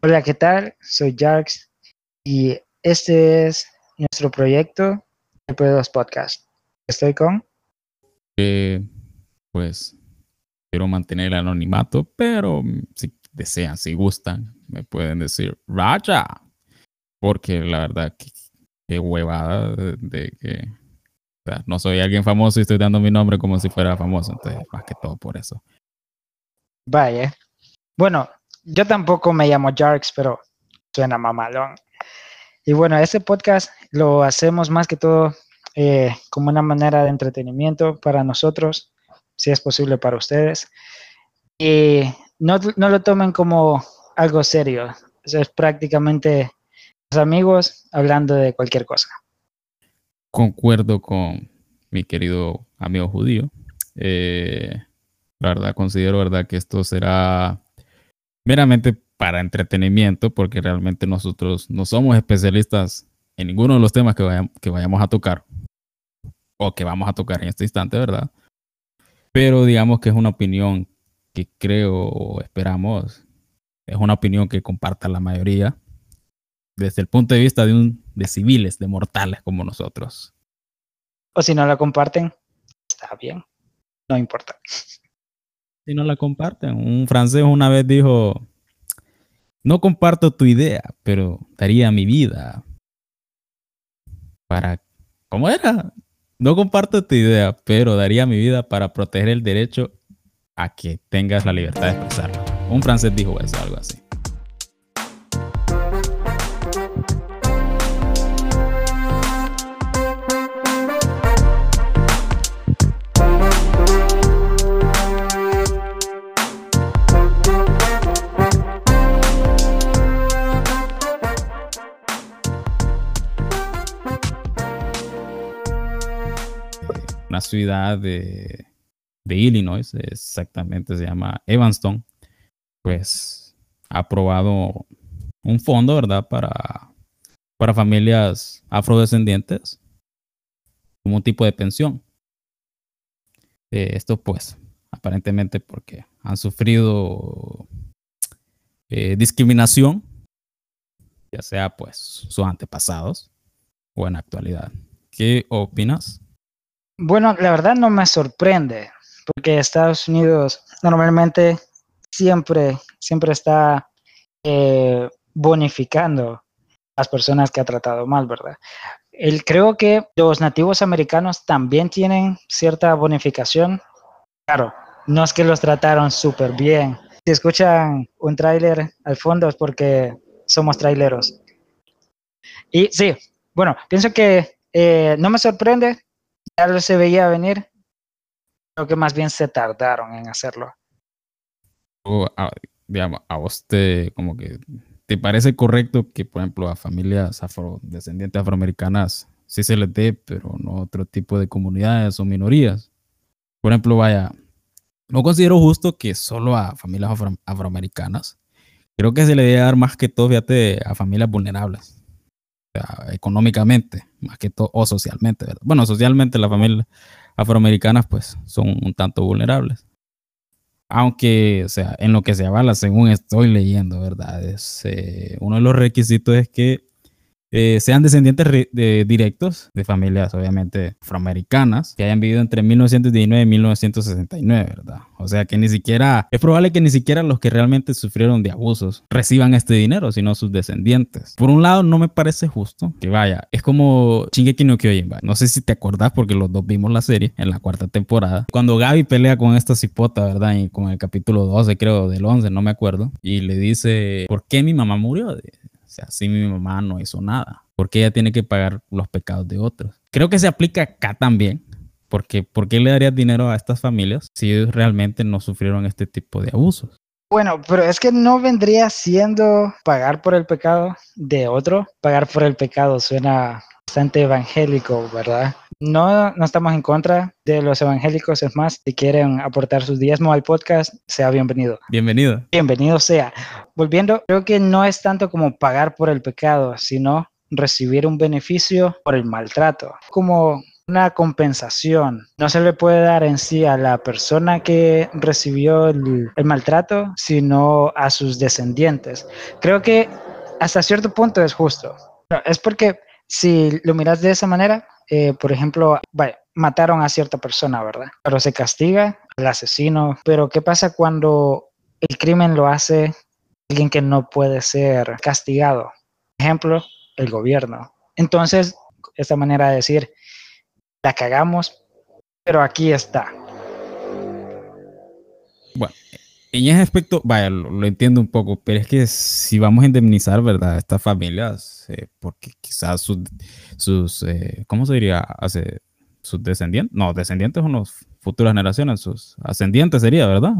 Hola, ¿qué tal? Soy Jarks y este es nuestro proyecto, el P2 Podcast. Estoy con... Eh, pues quiero mantener el anonimato, pero si desean, si gustan, me pueden decir Raja. Porque la verdad, qué, huevada de, que no soy alguien famoso y estoy dando mi nombre como si fuera famoso. Entonces, más que todo por eso. Vaya. Bueno, yo tampoco me llamo Jarks, pero suena mamalón. Y bueno, este podcast lo hacemos más que todo eh, como una manera de entretenimiento para nosotros, si es posible para ustedes. Y no, no lo tomen como algo serio. es prácticamente amigos hablando de cualquier cosa. Concuerdo con mi querido amigo judío. Eh, la verdad, considero verdad que esto será meramente para entretenimiento, porque realmente nosotros no somos especialistas en ninguno de los temas que, que vayamos a tocar o que vamos a tocar en este instante, ¿verdad? Pero digamos que es una opinión que creo o esperamos, es una opinión que comparta la mayoría desde el punto de vista de, un, de civiles, de mortales como nosotros. O si no la comparten, está bien, no importa si no la comparten. Un francés una vez dijo, no comparto tu idea, pero daría mi vida para... ¿Cómo era? No comparto tu idea, pero daría mi vida para proteger el derecho a que tengas la libertad de expresarlo. Un francés dijo eso, algo así. Ciudad de, Illinois, exactamente se llama Evanston, pues ha aprobado un fondo, ¿verdad? Para, para familias afrodescendientes como un tipo de pensión. Eh, esto pues aparentemente porque han sufrido eh, discriminación, ya sea pues sus antepasados o en actualidad. ¿Qué opinas? Bueno, la verdad no me sorprende, porque Estados Unidos normalmente siempre, siempre está eh, bonificando a las personas que ha tratado mal, ¿verdad? El, creo que los nativos americanos también tienen cierta bonificación. Claro, no es que los trataron súper bien. Si escuchan un tráiler al fondo es porque somos traileros. Y sí, bueno, pienso que eh, no me sorprende ya se veía venir, creo que más bien se tardaron en hacerlo. a, digamos, a vos te, como que, ¿te parece correcto que, por ejemplo, a familias afrodescendientes afroamericanas sí se les dé, pero no otro tipo de comunidades o minorías? Por ejemplo, vaya, no considero justo que solo a familias afroamericanas, creo que se le debe dar más que todo, fíjate, a familias vulnerables económicamente, más que todo, o socialmente, Bueno, socialmente las familias afroamericanas pues son un tanto vulnerables. Aunque, o sea, en lo que se avala, según estoy leyendo, ¿verdad? Es, eh, uno de los requisitos es que eh, sean descendientes de directos de familias obviamente afroamericanas que hayan vivido entre 1919 y 1969, ¿verdad? O sea que ni siquiera, es probable que ni siquiera los que realmente sufrieron de abusos reciban este dinero, sino sus descendientes. Por un lado, no me parece justo que vaya, es como Shingeki no Kyojin, no sé si te acordás porque los dos vimos la serie en la cuarta temporada, cuando Gaby pelea con esta cipota, ¿verdad? Y con el capítulo 12 creo, del 11, no me acuerdo, y le dice, ¿por qué mi mamá murió? Así mi mamá no hizo nada, porque ella tiene que pagar los pecados de otros. Creo que se aplica acá también, porque ¿por qué le darías dinero a estas familias si realmente no sufrieron este tipo de abusos? Bueno, pero es que no vendría siendo pagar por el pecado de otro. Pagar por el pecado suena bastante evangélico, ¿verdad? No, no estamos en contra de los evangélicos, es más, si quieren aportar sus diezmo al podcast, sea bienvenido. Bienvenido. Bienvenido sea. Volviendo, creo que no es tanto como pagar por el pecado, sino recibir un beneficio por el maltrato. Como una compensación. No se le puede dar en sí a la persona que recibió el, maltrato, sino a sus descendientes. Creo que hasta cierto punto es justo. Es porque si lo miras de esa manera, eh, por ejemplo, mataron a cierta persona, ¿verdad? Pero se castiga al asesino. Pero ¿qué pasa cuando el crimen lo hace alguien que no puede ser castigado? Ejemplo, el gobierno. Entonces, esta manera de decir, la cagamos, pero aquí está. Bueno, en ese aspecto, vaya, lo, entiendo un poco, pero es que si vamos a indemnizar, ¿verdad? A estas familias, eh, porque quizás sus, sus eh, ¿cómo se diría? Hace, sus descendientes, no, descendientes son las futuras generaciones, sus ascendientes sería, ¿verdad?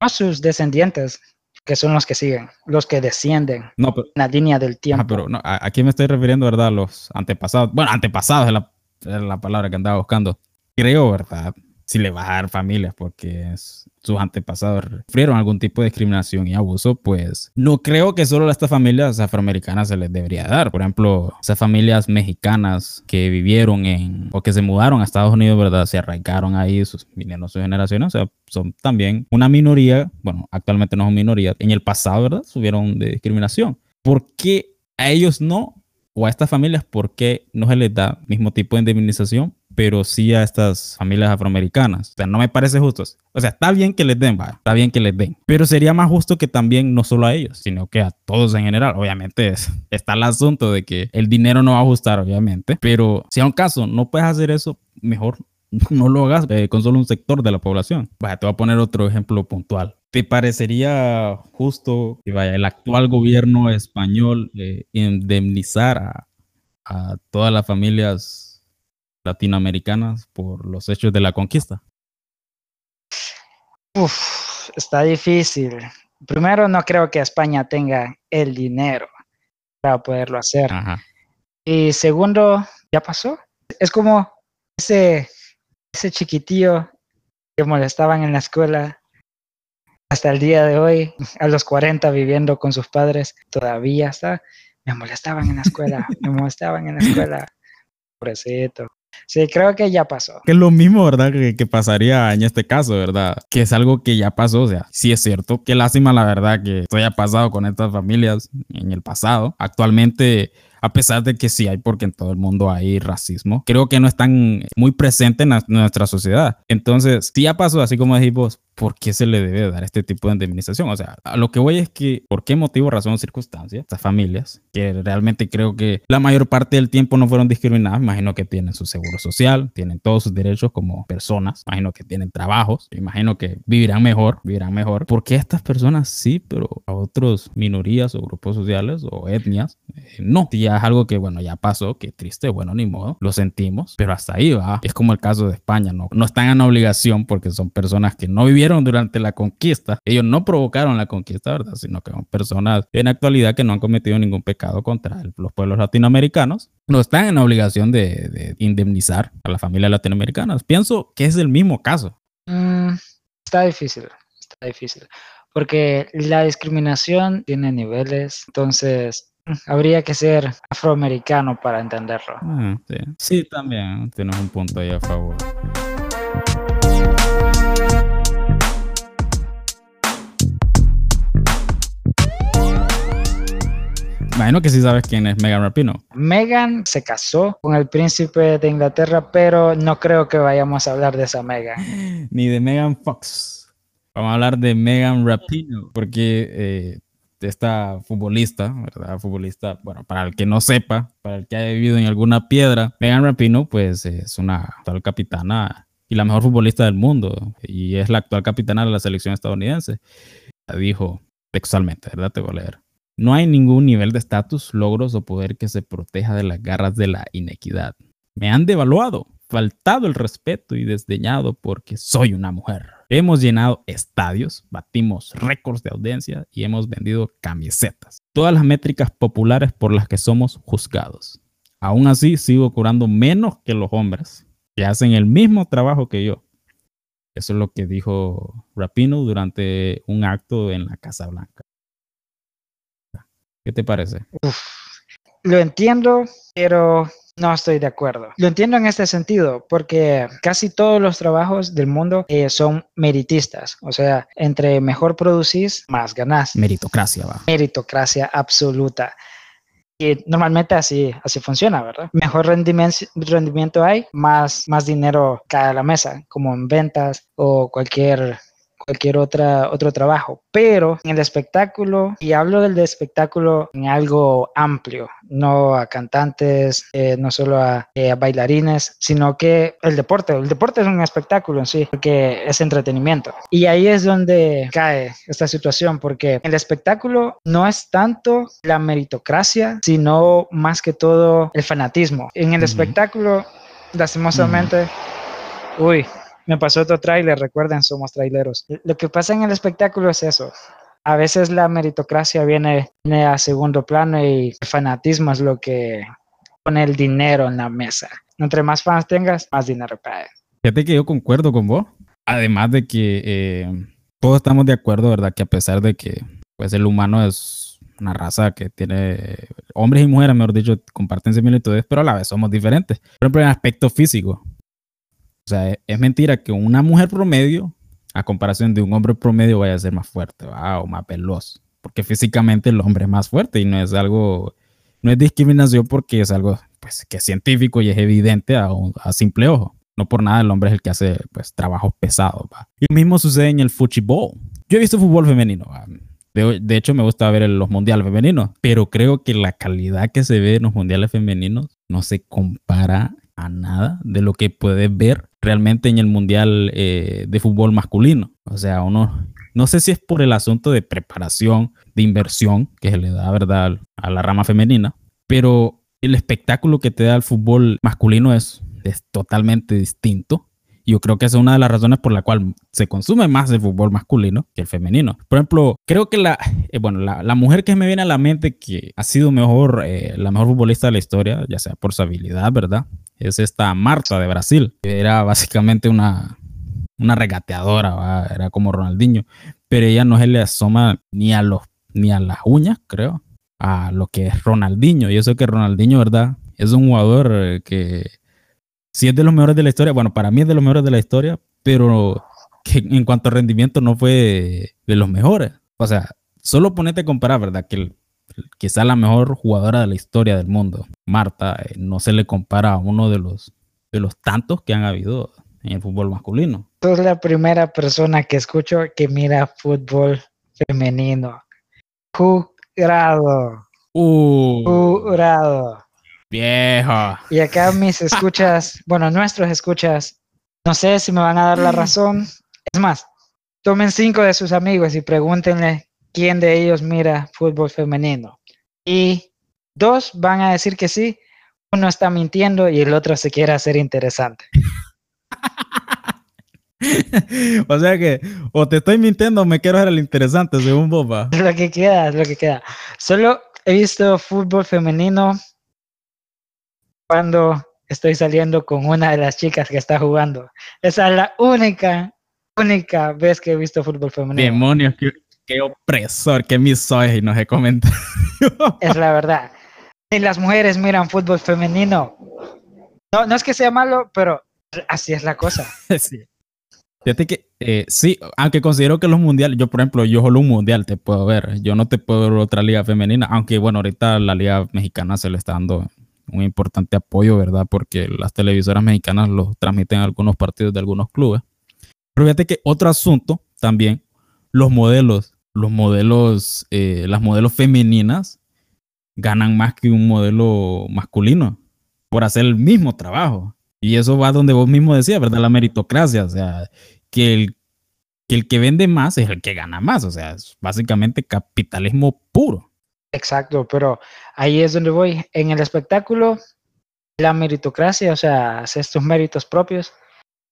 A sus descendientes, que son los que siguen, los que descienden no, pero, la línea del tiempo. pero no, ¿a, quién me estoy refiriendo, verdad? Los antepasados. Bueno, antepasados es la, es la palabra que andaba buscando. Creo, ¿verdad? Si le va a dar familias porque sus antepasados sufrieron algún tipo de discriminación y abuso, pues no creo que solo a estas familias afroamericanas se les debería dar. Por ejemplo, esas familias mexicanas que vivieron en o que se mudaron a Estados Unidos, ¿verdad? Se arraigaron ahí, sus, vinieron sus generaciones, o sea, son también una minoría, bueno, actualmente no son minoría, en el pasado, ¿verdad? Subieron de discriminación. ¿Por qué a ellos no? O a estas familias, ¿por qué no se les da mismo tipo de indemnización? Pero sí a estas familias afroamericanas. O sea, no me parece justo. O sea, está bien que les den, va, está bien que les den, pero sería más justo que también no solo a ellos, sino que a todos en general. Obviamente es, está el asunto de que el dinero no va a ajustar, obviamente, pero si a un caso no puedes hacer eso, mejor no lo hagas eh, con solo un sector de la población. Vaya, te voy a poner otro ejemplo puntual. ¿Te parecería justo que vaya, el actual gobierno español eh, indemnizar a, a todas las familias latinoamericanas por los hechos de la conquista? Uf, está difícil. Primero, no creo que España tenga el dinero para poderlo hacer. Y segundo, ya pasó. Es como ese, ese chiquitillo que molestaban en la escuela hasta el día de hoy, a los 40 viviendo con sus padres, todavía está. Me molestaban en la escuela, me molestaban en la escuela. Pobrecito. Sí, creo que ya pasó. Que es lo mismo, ¿verdad? Que, pasaría en este caso, ¿verdad? Que es algo que ya pasó, o sea, sí es cierto. Qué lástima, la verdad, que esto haya pasado con estas familias en el pasado. Actualmente a pesar de que sí hay, porque en todo el mundo hay racismo, creo que no están muy presentes en, nuestra sociedad. Entonces, si ya pasó, así como dijimos, ¿por qué se le debe dar este tipo de indemnización? O sea, a lo que voy es que, ¿por qué motivo, razón o circunstancia, estas familias, que realmente creo que la mayor parte del tiempo no fueron discriminadas, imagino que tienen su seguro social, tienen todos sus derechos como personas, imagino que tienen trabajos, imagino que vivirán mejor, vivirán mejor. ¿Por qué estas personas sí, pero a otros minorías o grupos sociales o etnias eh, no? Es algo que, bueno, ya pasó, que triste, bueno, ni modo, lo sentimos, pero hasta ahí va. Es como el caso de España, ¿no? No están en obligación porque son personas que no vivieron durante la conquista. Ellos no provocaron la conquista, ¿verdad? Sino que son personas en actualidad que no han cometido ningún pecado contra los pueblos latinoamericanos. No están en obligación de, indemnizar a las familias latinoamericanas. Pienso que es el mismo caso. Mm, está difícil, está difícil porque la discriminación tiene niveles, entonces Habría que ser afroamericano para entenderlo. Ah, sí. también tienes un punto ahí a favor. Imagino que sí sabes quién es Megan Rapino. Megan se casó con el príncipe de Inglaterra, pero no creo que vayamos a hablar de esa Megan. Ni de Megan Fox. Vamos a hablar de Megan Rapino, porque eh, esta futbolista, ¿verdad? Futbolista, bueno, para el que no sepa, para el que haya vivido en alguna piedra, Megan Rapino, pues es una actual capitana y la mejor futbolista del mundo y es la actual capitana de la selección estadounidense. Dijo textualmente, ¿verdad? Te voy a leer. No hay ningún nivel de estatus, logros o poder que se proteja de las garras de la inequidad. Me han devaluado, faltado el respeto y desdeñado porque soy una mujer. Hemos llenado estadios, batimos récords de audiencia y hemos vendido camisetas. Todas las métricas populares por las que somos juzgados. Aún así, sigo curando menos que los hombres que hacen el mismo trabajo que yo. Eso es lo que dijo Rapino durante un acto en la Casa Blanca. ¿Qué te parece? lo entiendo, pero no estoy de acuerdo. Lo entiendo en este sentido, porque casi todos los trabajos del mundo eh, son meritistas. O sea, entre mejor producís, más ganás. Meritocracia, va. Meritocracia absoluta. Y normalmente así, así funciona, ¿verdad? Mejor rendimiento, rendimiento hay, más, más dinero cae a la mesa, como en ventas o cualquier cualquier otra, otro trabajo, pero en el espectáculo, y hablo del de espectáculo en algo amplio, no a cantantes, eh, no solo eh, a, bailarines, sino que el deporte, el deporte es un espectáculo en sí, porque es entretenimiento. Y ahí es donde cae esta situación, porque el espectáculo no es tanto la meritocracia, sino más que todo el fanatismo. En el espectáculo, lastimosamente, uy, me pasó otro tráiler, recuerden, somos traileros. Lo que pasa en el espectáculo es eso. A veces la meritocracia viene, a segundo plano y el fanatismo es lo que pone el dinero en la mesa. Entre más fans tengas, más dinero cae. Fíjate que yo concuerdo con vos. Además de que eh, todos estamos de acuerdo, ¿verdad? Que a pesar de que pues, el humano es una raza que tiene hombres y mujeres, mejor dicho, comparten similitudes, pero a la vez somos diferentes. Por ejemplo, en aspecto físico, sea, es, mentira que una mujer promedio, a comparación de un hombre promedio, vaya a ser más fuerte o más veloz. Porque físicamente el hombre es más fuerte y no es algo, no es discriminación porque es algo pues, que es científico y es evidente a, a simple ojo. No por nada el hombre es el que hace pues, trabajos pesados. Y lo mismo sucede en el fútbol. Yo he visto fútbol femenino. De, de, hecho, me gusta ver los mundiales femeninos, pero creo que la calidad que se ve en los mundiales femeninos no se compara a nada de lo que puedes ver realmente en el Mundial eh, de Fútbol masculino. O sea, uno, no sé si es por el asunto de preparación, de inversión que se le da, ¿verdad?, a la rama femenina, pero el espectáculo que te da el fútbol masculino es, totalmente distinto. Yo creo que es una de las razones por la cual se consume más el fútbol masculino que el femenino. Por ejemplo, creo que la, eh, bueno, la, mujer que me viene a la mente que ha sido mejor, eh, la mejor futbolista de la historia, ya sea por su habilidad, ¿verdad? Es esta Marta de Brasil, que era básicamente una, una regateadora, era como Ronaldinho, pero ella no se le asoma ni a, los, ni a las uñas, creo, a lo que es Ronaldinho. Yo sé que Ronaldinho, ¿verdad? Es un jugador eh, que sí es de los mejores de la historia, bueno, para mí es de los mejores de la historia, pero que en cuanto a rendimiento no fue de los mejores. O sea, solo ponete a comparar, ¿verdad? Que quizá la mejor jugadora de la historia del mundo, Marta, eh, no se le compara a uno de los, de los tantos que han habido en el fútbol masculino. Sos la primera persona que escucho que mira fútbol femenino. Jurado. Uh, Jurado. Viejo. Y acá mis escuchas, bueno, nuestros escuchas, no sé si me van a dar la razón. Es más, tomen cinco de sus amigos y pregúntenle quién de ellos mira fútbol femenino. Y dos van a decir que sí, uno está mintiendo y el otro se quiere hacer interesante. o sea que o te estoy mintiendo o me quiero hacer el interesante, según vos, Lo que queda, es lo que queda. Solo he visto fútbol femenino cuando estoy saliendo con una de las chicas que está jugando. Esa es la única, única vez que he visto fútbol femenino. Demonios, qué opresor, qué misógino he comentado. Es la verdad. Si las mujeres miran fútbol femenino, no, no es que sea malo, pero así es la cosa. sí. Fíjate que eh, sí, aunque considero que los mundiales, yo por ejemplo, yo solo un mundial te puedo ver, yo no te puedo ver otra liga femenina, aunque bueno, ahorita la liga mexicana se le está dando un importante apoyo, ¿verdad? Porque las televisoras mexicanas los transmiten algunos partidos de algunos clubes. Pero fíjate que otro asunto también, los modelos los modelos, eh, las modelos femeninas ganan más que un modelo masculino por hacer el mismo trabajo. Y eso va donde vos mismo decías, ¿verdad? La meritocracia, o sea, que el, que el que vende más es el que gana más, o sea, es básicamente capitalismo puro. Exacto, pero ahí es donde voy. En el espectáculo, la meritocracia, o sea, hacer tus méritos propios,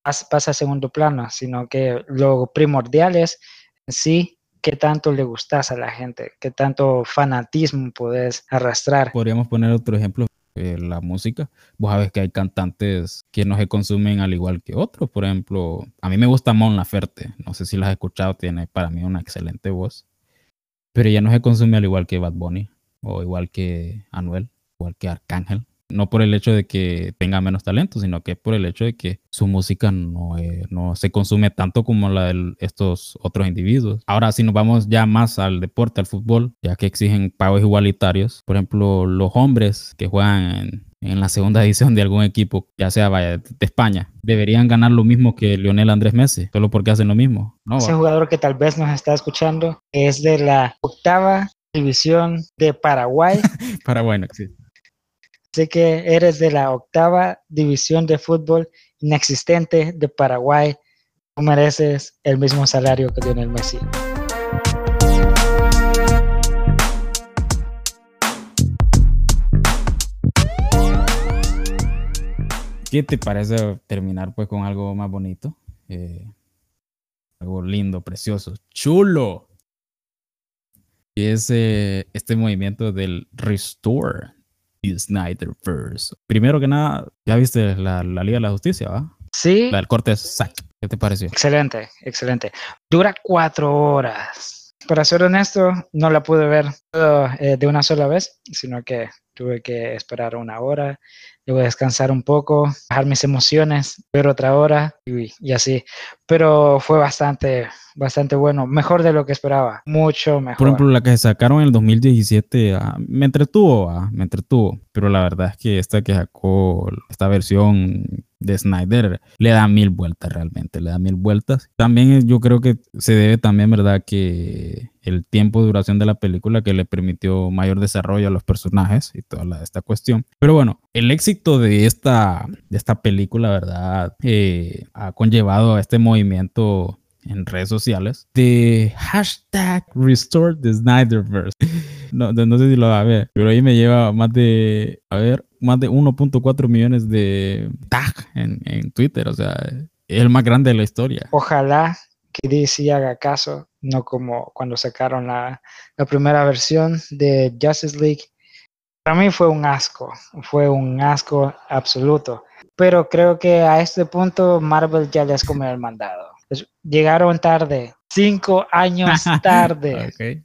pasa a segundo plano, sino que lo primordial es sí qué tanto le gustas a la gente, qué tanto fanatismo puedes arrastrar. Podríamos poner otro ejemplo, eh, la música. Vos sabés que hay cantantes que no se consumen al igual que otros. Por ejemplo, a mí me gusta Mon Laferte. No sé si la has escuchado, tiene para mí una excelente voz. Pero ella no se consume al igual que Bad Bunny, o igual que Anuel, igual que Arcángel. No por el hecho de que tenga menos talento, sino que por el hecho de que su música no, eh, no se consume tanto como la de estos otros individuos. Ahora, si nos vamos ya más al deporte, al fútbol, ya que exigen pagos igualitarios, por ejemplo, los hombres que juegan en, en la segunda edición de algún equipo, ya sea vaya, de España, deberían ganar lo mismo que Lionel Andrés Messi, solo porque hacen lo mismo. No, Ese jugador que tal vez nos está escuchando es de la octava división de Paraguay. Paraguay no existe. Sé que eres de la octava división de fútbol inexistente de Paraguay. Tú mereces el mismo salario que tiene el Messi. ¿Qué te parece terminar pues con algo más bonito? Eh, algo lindo, precioso, chulo. Y es eh, este movimiento del Restore Snyderverse. Primero que nada, ya viste la, Liga de la Justicia, ¿va? Sí. La del corte Zack. ¿Qué te pareció? Excelente, excelente. Dura cuatro horas. Para ser honesto, no la pude ver eh, de una sola vez, sino que tuve que esperar una hora, a descansar un poco, bajar mis emociones, ver otra hora y, y, así. Pero fue bastante, bastante bueno, mejor de lo que esperaba, mucho mejor. Por ejemplo, la que sacaron en el 2017 ah, me entretuvo, ah, me entretuvo, pero la verdad es que esta que sacó, esta versión de Snyder le da mil vueltas realmente, le da mil vueltas. También yo creo que se debe también, ¿verdad? Que el tiempo de duración de la película que le permitió mayor desarrollo a los personajes y toda esta cuestión. Pero bueno, el éxito de esta, de esta película, ¿verdad? Eh, ha conllevado a este movimiento en redes sociales de hashtag Restore the Snyderverse. No, no sé si lo va a ver, pero ahí me lleva más de, a ver, más de 1.4 millones de tag en, en Twitter. O sea, es el más grande de la historia. Ojalá que DC haga caso, no como cuando sacaron la, la primera versión de Justice League. Para mí fue un asco, fue un asco absoluto. Pero creo que a este punto Marvel ya les comió el mandado. Llegaron tarde, cinco años tarde. okay.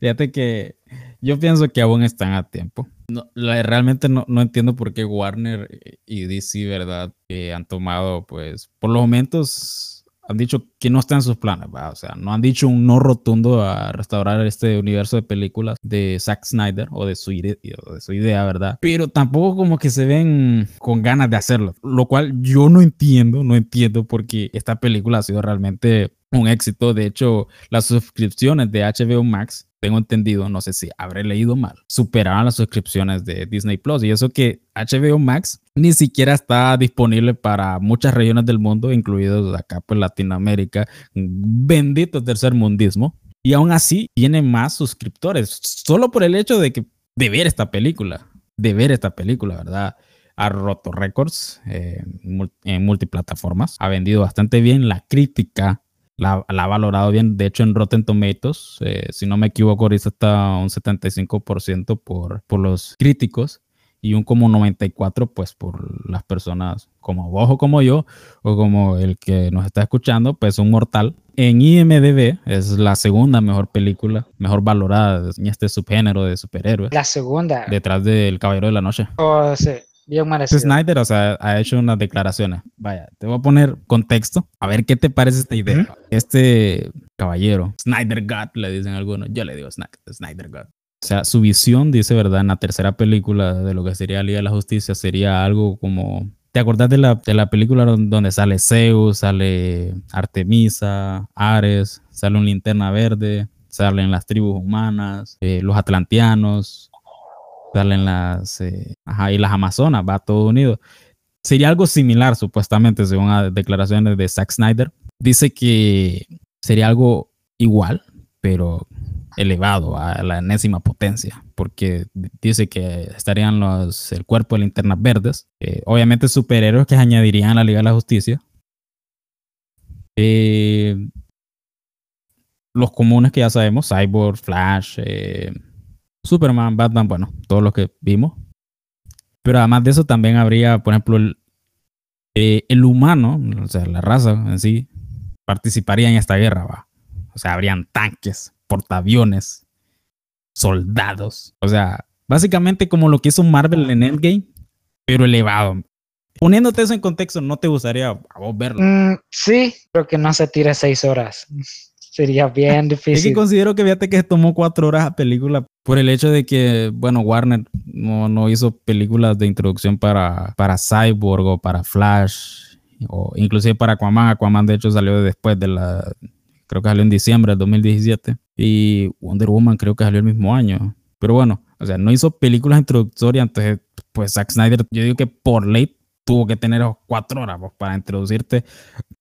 Fíjate que yo pienso que aún están a tiempo. No, realmente no, no, entiendo por qué Warner y DC, ¿verdad? Que han tomado, pues, por los momentos han dicho que no está en sus planes, o sea, no han dicho un no rotundo a restaurar este universo de películas de Zack Snyder o de su, de su idea, ¿verdad? Pero tampoco como que se ven con ganas de hacerlo, lo cual yo no entiendo, no entiendo porque esta película ha sido realmente un éxito. De hecho, las suscripciones de HBO Max tengo entendido, no sé si habré leído mal, superaron las suscripciones de Disney Plus. Y eso que HBO Max ni siquiera está disponible para muchas regiones del mundo, incluidos acá pues Latinoamérica. Bendito tercer mundismo. Y aún así tiene más suscriptores, solo por el hecho de que de ver esta película, de ver esta película, ¿verdad? ha roto récords eh, en multiplataformas, ha vendido bastante bien, la crítica la, ha valorado bien. De hecho, en Rotten Tomatoes, eh, si no me equivoco, ahorita está un 75% por, por los críticos y un como 94% pues por las personas como vos o como yo o como el que nos está escuchando, pues un mortal. En IMDB es la segunda mejor película, mejor valorada en este subgénero de superhéroes. La segunda. Detrás del Caballero de la Noche. Oh, sí. Bien merecido. Snyder, o sea, ha hecho unas declaraciones. Vaya, te voy a poner contexto. A ver qué te parece esta idea. Este caballero, Snyder God, le dicen algunos. Yo le digo Snyder God. O sea, su visión, dice verdad, en la tercera película de lo que sería Liga de la Justicia, sería algo como. ¿Te acordás de la, de la película donde sale Zeus, sale Artemisa, Ares, sale un linterna verde, salen las tribus humanas, eh, los atlanteanos, salen las, eh, y las Amazonas, va todo unido. Sería algo similar, supuestamente, según las declaraciones de Zack Snyder. Dice que sería algo igual, pero elevado a la enésima potencia, porque dice que estarían los, el cuerpo de linternas verdes, obviamente superhéroes que añadirían a la Liga de la Justicia. Eh, los comunes que ya sabemos, Cyborg, Flash, eh, Superman, Batman, bueno, todos los que vimos. Pero además de eso también habría, por ejemplo, el, eh, el humano, o sea, la raza en sí, participaría en esta guerra, ¿va? O sea, habrían tanques, portaaviones, soldados. O sea, básicamente como lo que hizo Marvel en Endgame, pero elevado. Poniéndote eso en contexto, ¿no te gustaría a vos verlo? Mm, sí, pero que no se tire seis horas. Sería bien difícil. Es que considero que fíjate que tomó cuatro horas a película por el hecho de que, bueno, Warner no, no hizo películas de introducción para, para Cyborg o para Flash o inclusive para Aquaman. Aquaman de hecho salió después de la, creo que salió en diciembre del 2017 y Wonder Woman creo que salió el mismo año. Pero bueno, o sea, no hizo películas introductorias, entonces pues Zack Snyder, yo digo que por ley tuvo que tener cuatro horas pues, para introducirte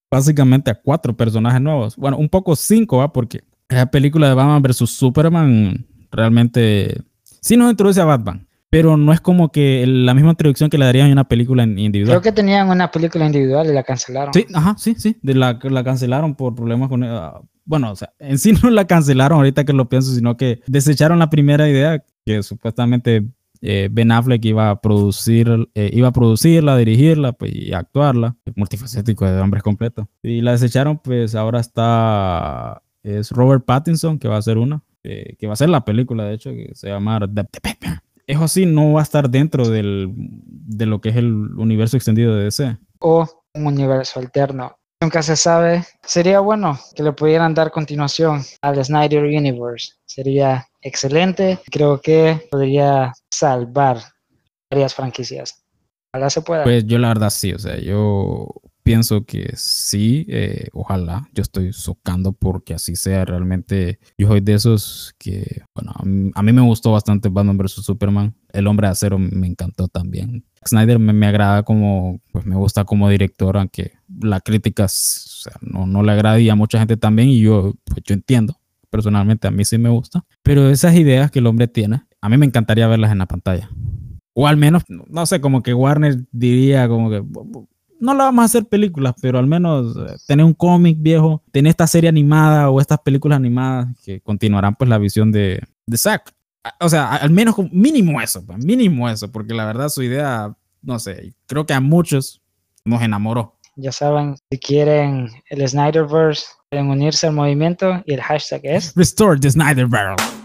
básicamente a cuatro personajes nuevos. Bueno, un poco cinco, ¿va? Porque la película de Batman vs. Superman realmente sí nos introduce a Batman. Pero no es como que la misma introducción que le darían en una película individual. Creo que tenían una película individual y la cancelaron. Sí, ajá, sí, sí. De la, la cancelaron por problemas con. Uh, bueno, o sea, en sí no la cancelaron ahorita que lo pienso, sino que desecharon la primera idea que supuestamente eh, Ben Affleck iba a producir, eh, iba a producirla, dirigirla pues, y actuarla. Multifacético de hombres completo. Y la desecharon, pues ahora está. Es Robert Pattinson, que va a ser una. Eh, que va a ser la película, de hecho, que se llama The, Eso sí, no va a estar dentro del, de lo que es el universo extendido de DC. O un universo alterno. Nunca se sabe. Sería bueno que le pudieran dar continuación al Snyder Universe. Sería excelente. Creo que podría salvar varias franquicias. Ojalá se pueda. Pues yo la verdad sí, o sea, yo pienso que sí, eh, ojalá, yo estoy socando porque así sea realmente. Yo soy de esos que, bueno, a mí, me gustó bastante Batman vs. Superman. El hombre de acero me encantó también. Snyder me, agrada como, pues me gusta como director, aunque la crítica o sea, no, no le agrada y a mucha gente también y yo, pues yo entiendo personalmente a mí sí me gusta. Pero esas ideas que el hombre tiene, a mí me encantaría verlas en la pantalla. O al menos, no sé, como que Warner diría como que no la vamos a hacer películas, pero al menos eh, tener un cómic viejo, tener esta serie animada o estas películas animadas que continuarán pues la visión de, de Zack. O sea, al menos mínimo eso, pues, mínimo eso, porque la verdad su idea, no sé, creo que a muchos nos enamoró. Ya saben, si quieren el Snyderverse, pueden unirse al movimiento y el hashtag es Restore the Snyderverse.